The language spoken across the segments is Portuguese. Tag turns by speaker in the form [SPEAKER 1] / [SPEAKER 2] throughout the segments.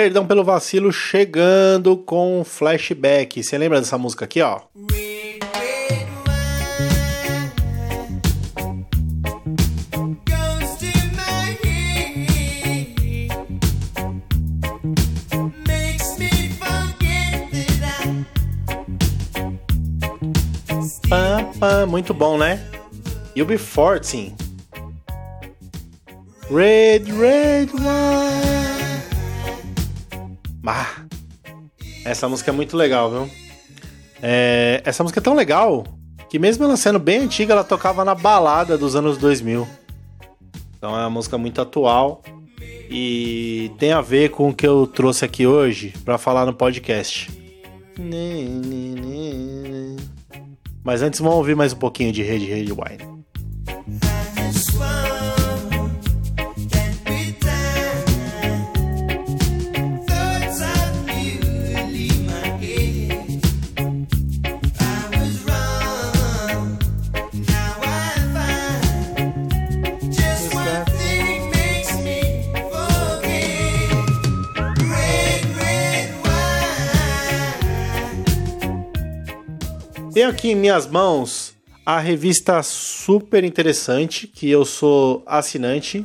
[SPEAKER 1] Perdão pelo vacilo, chegando com flashback. Você lembra dessa música aqui, ó? Pam, pam, muito bom, né? You'll be 14. Red, red. Ah, essa música é muito legal, viu? É, essa música é tão legal que mesmo ela sendo bem antiga, ela tocava na balada dos anos 2000. Então é uma música muito atual e tem a ver com o que eu trouxe aqui hoje para falar no podcast. Mas antes vamos ouvir mais um pouquinho de Red Red Wine. Tenho aqui em minhas mãos a revista super interessante, que eu sou assinante.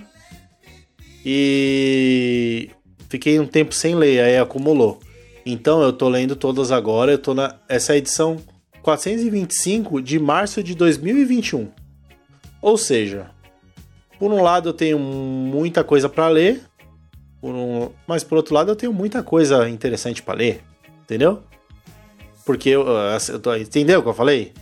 [SPEAKER 1] E fiquei um tempo sem ler, aí acumulou. Então eu tô lendo todas agora, eu tô na essa é edição 425 de março de 2021. Ou seja, por um lado eu tenho muita coisa para ler, por um, mas por outro lado eu tenho muita coisa interessante para ler, entendeu? Porque eu, eu tô, entendeu o que eu falei?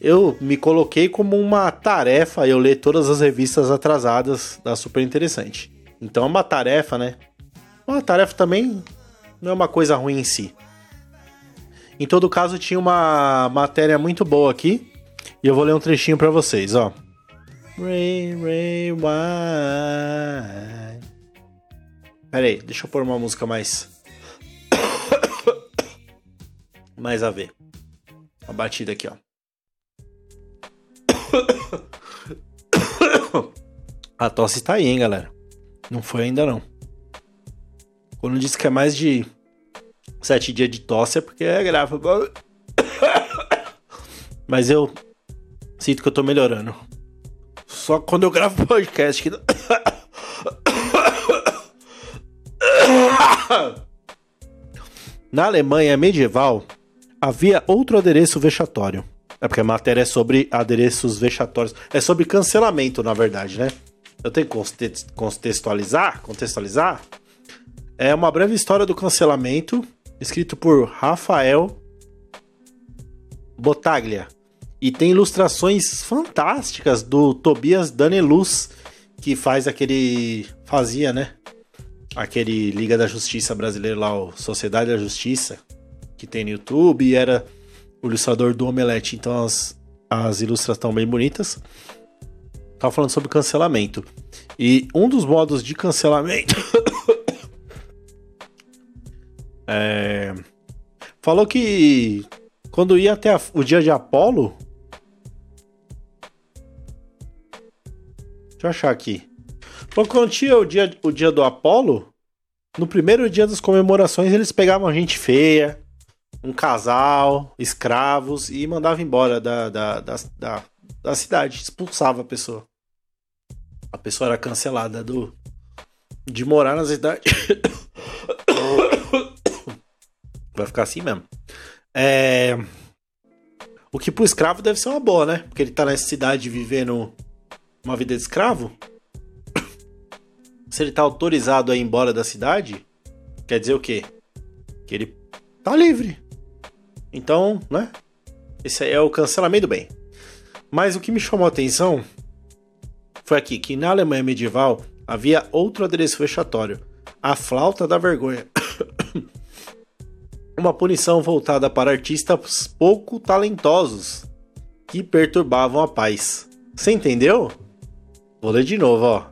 [SPEAKER 1] Eu me coloquei como uma tarefa eu ler todas as revistas atrasadas da Super Interessante. Então é uma tarefa, né? Uma tarefa também não é uma coisa ruim em si. Em todo caso, tinha uma matéria muito boa aqui. E eu vou ler um trechinho para vocês, ó. Ray, Ray, why? Pera aí, deixa eu pôr uma música mais mais a ver. A batida aqui, ó. A tosse tá aí, hein, galera. Não foi ainda não. Quando disse que é mais de sete dias de tosse é porque é grave. Mas eu sinto que eu tô melhorando. Só quando eu gravo podcast que. Na Alemanha medieval, havia outro adereço vexatório. É porque a matéria é sobre adereços vexatórios. É sobre cancelamento, na verdade, né? Eu tenho que contextualizar, contextualizar. É uma breve história do cancelamento, escrito por Rafael Botaglia. E tem ilustrações fantásticas do Tobias Daneluz, que faz aquele. fazia, né? Aquele Liga da Justiça brasileiro lá, o Sociedade da Justiça, que tem no YouTube, e era o ilustrador do Omelete, então as, as ilustrações estão bem bonitas. Tava falando sobre cancelamento. E um dos modos de cancelamento. é, falou que quando ia até a, o dia de Apolo. Deixa eu achar aqui. Quando tinha o dia, o dia do Apolo, no primeiro dia das comemorações eles pegavam gente feia, um casal, escravos e mandava embora da, da, da, da, da cidade, expulsava a pessoa. A pessoa era cancelada do de morar na cidade. Vai ficar assim mesmo. É... O que pro escravo deve ser uma boa, né? Porque ele tá nessa cidade vivendo uma vida de escravo. Se ele tá autorizado a ir embora da cidade, quer dizer o quê? Que ele tá livre. Então, né? Esse é o cancelamento do bem. Mas o que me chamou a atenção foi aqui que na Alemanha medieval havia outro adereço vexatório, a flauta da vergonha. Uma punição voltada para artistas pouco talentosos que perturbavam a paz. Você entendeu? Vou ler de novo, ó.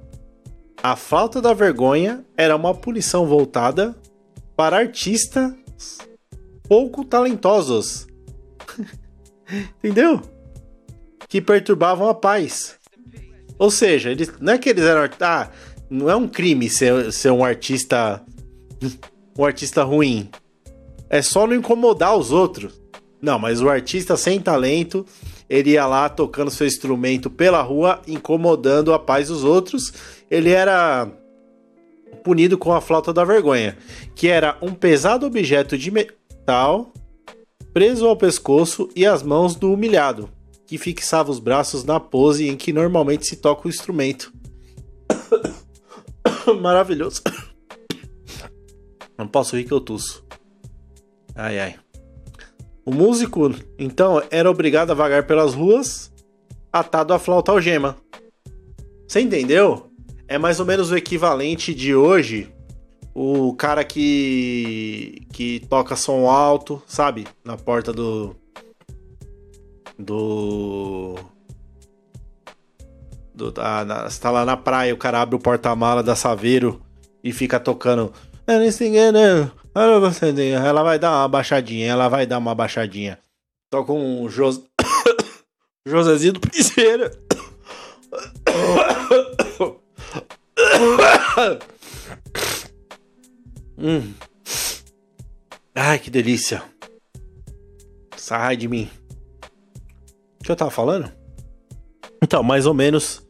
[SPEAKER 1] A flauta da vergonha era uma punição voltada para artistas pouco talentosos. Entendeu? Que perturbavam a paz. Ou seja, eles, não é que eles eram. Ah, não é um crime ser, ser um artista um artista ruim? É só não incomodar os outros. Não, mas o artista sem talento, ele ia lá tocando seu instrumento pela rua, incomodando a paz dos outros. Ele era punido com a flauta da vergonha, que era um pesado objeto de metal preso ao pescoço e às mãos do humilhado, que fixava os braços na pose em que normalmente se toca o instrumento. Maravilhoso. Não posso rir que eu tuço. Ai ai. O músico, então, era obrigado a vagar pelas ruas atado à flauta algema. Você entendeu? É mais ou menos o equivalente de hoje o cara que que toca som alto, sabe? Na porta do do do tá, na, tá lá na praia, o cara abre o porta-mala da Saveiro e fica tocando ela vai dar uma baixadinha, ela vai dar uma baixadinha. Tô com o Jos... Josézinho do Piseira. Hum. Ai, que delícia. Sai de mim. O que eu tava falando? Então, mais ou menos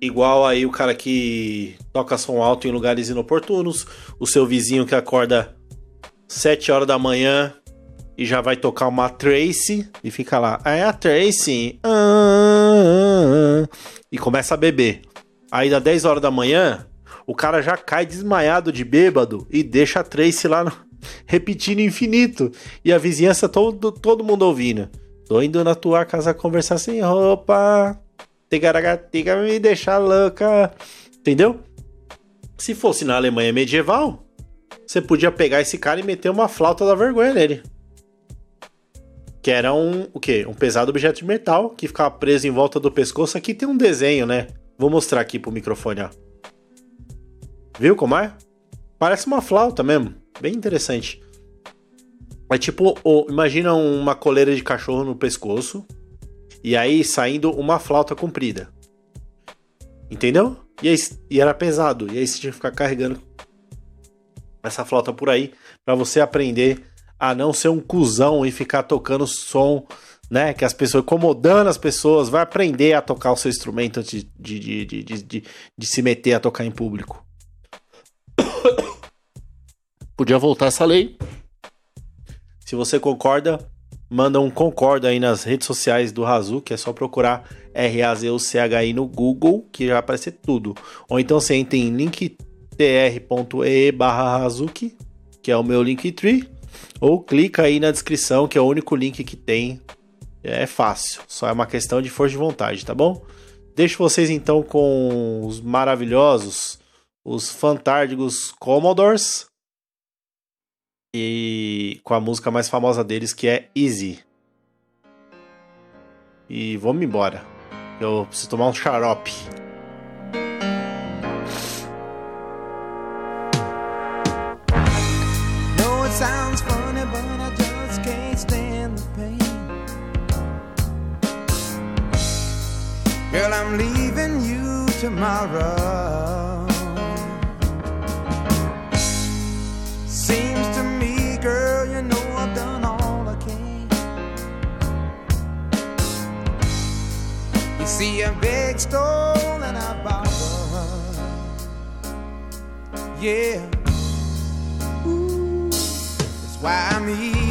[SPEAKER 1] igual aí o cara que toca som alto em lugares inoportunos, o seu vizinho que acorda 7 horas da manhã e já vai tocar uma Tracy e fica lá, é a Tracy, ah, ah, ah, e começa a beber. Aí dá 10 horas da manhã, o cara já cai desmaiado de bêbado e deixa a Tracy lá no... repetindo infinito. E a vizinhança todo, todo mundo ouvindo. Tô indo na tua casa conversar sem roupa. Tigaragatiga me deixar louca. Entendeu? Se fosse na Alemanha medieval, você podia pegar esse cara e meter uma flauta da vergonha nele. Que era um, o quê? Um pesado objeto de metal que ficava preso em volta do pescoço. Aqui tem um desenho, né? Vou mostrar aqui pro microfone, ó. Viu como é? Parece uma flauta mesmo. Bem interessante. É tipo, imagina uma coleira de cachorro no pescoço. E aí saindo uma flauta comprida. Entendeu? E, aí, e era pesado. E aí você tinha que ficar carregando essa flauta por aí para você aprender a não ser um cuzão e ficar tocando som, né? Que as pessoas, incomodando as pessoas, vai aprender a tocar o seu instrumento de, de, de, de, de, de se meter a tocar em público. Podia voltar essa lei. Se você concorda, manda um concorda aí nas redes sociais do Razu, que é só procurar R-A-Z-U-C-H-I no Google, que já vai aparecer tudo. Ou então você entra em link tr.ee barra Hazuki, que é o meu Linktree, ou clica aí na descrição, que é o único link que tem. É fácil, só é uma questão de força de vontade, tá bom? Deixo vocês então com os maravilhosos, os fantásticos Commodores e com a música mais famosa deles que é Easy. E vamos embora. Eu preciso tomar um xarope. Girl, I'm leaving you tomorrow. Yeah why I'm easy.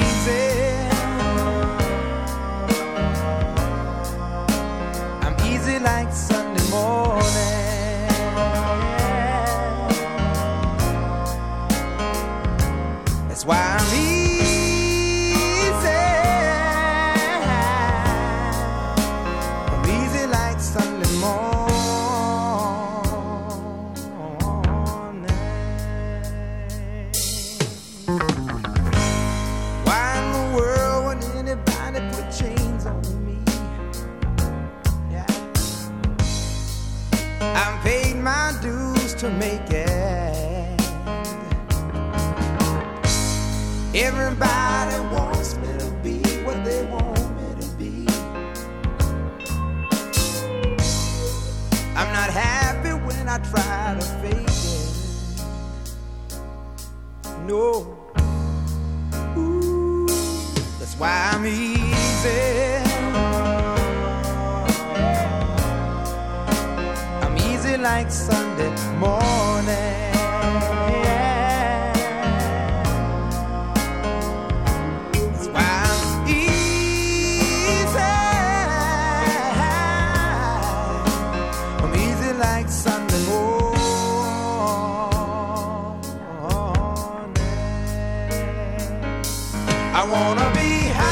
[SPEAKER 1] Everybody wants me to be what they want me to be. I'm not happy when I try to fake it.
[SPEAKER 2] know. Ooh, that's why I'm easy. I'm easy like Sunday morning. I wanna be happy.